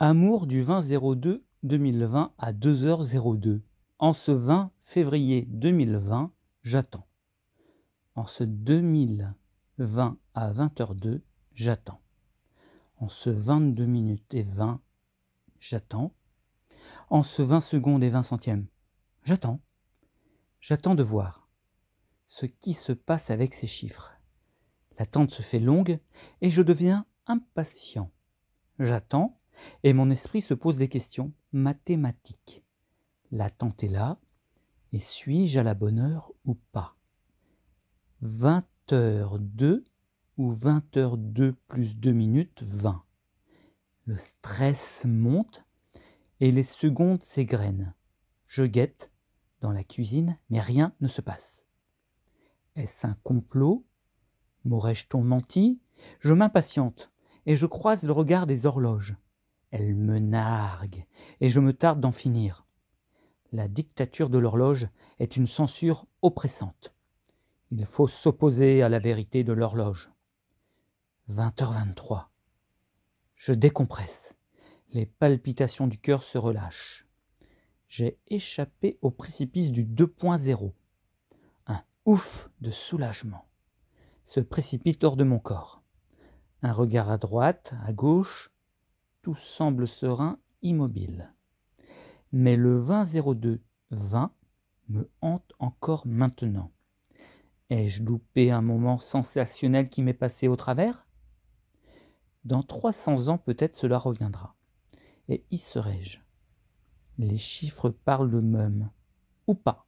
Amour du 20-02 2020 à 2h02. En ce 20 février 2020, j'attends. En ce 2020 à 20h02, j'attends. En ce 22 minutes et 20, j'attends. En ce 20 secondes et 20 centièmes, j'attends. J'attends de voir ce qui se passe avec ces chiffres. L'attente se fait longue et je deviens impatient. J'attends et mon esprit se pose des questions mathématiques. L'attente est là, et suis-je à la bonne heure ou pas? 20 h 2 ou 20 h 2 plus 2 minutes 20. Le stress monte et les secondes s'égrènent. Je guette dans la cuisine, mais rien ne se passe. Est-ce un complot? M'aurais-je-t-on menti? Je m'impatiente et je croise le regard des horloges. Elles me narguent et je me tarde d'en finir. La dictature de l'horloge est une censure oppressante. Il faut s'opposer à la vérité de l'horloge. 20h23. Je décompresse. Les palpitations du cœur se relâchent. J'ai échappé au précipice du 2.0. Un ouf de soulagement se précipite hors de mon corps. Un regard à droite, à gauche, tout semble serein, immobile. Mais le 2002 20 me hante encore maintenant. Ai-je loupé un moment sensationnel qui m'est passé au travers? Dans 300 ans peut-être cela reviendra. Et y serai-je? Les chiffres parlent d'eux-mêmes, ou pas.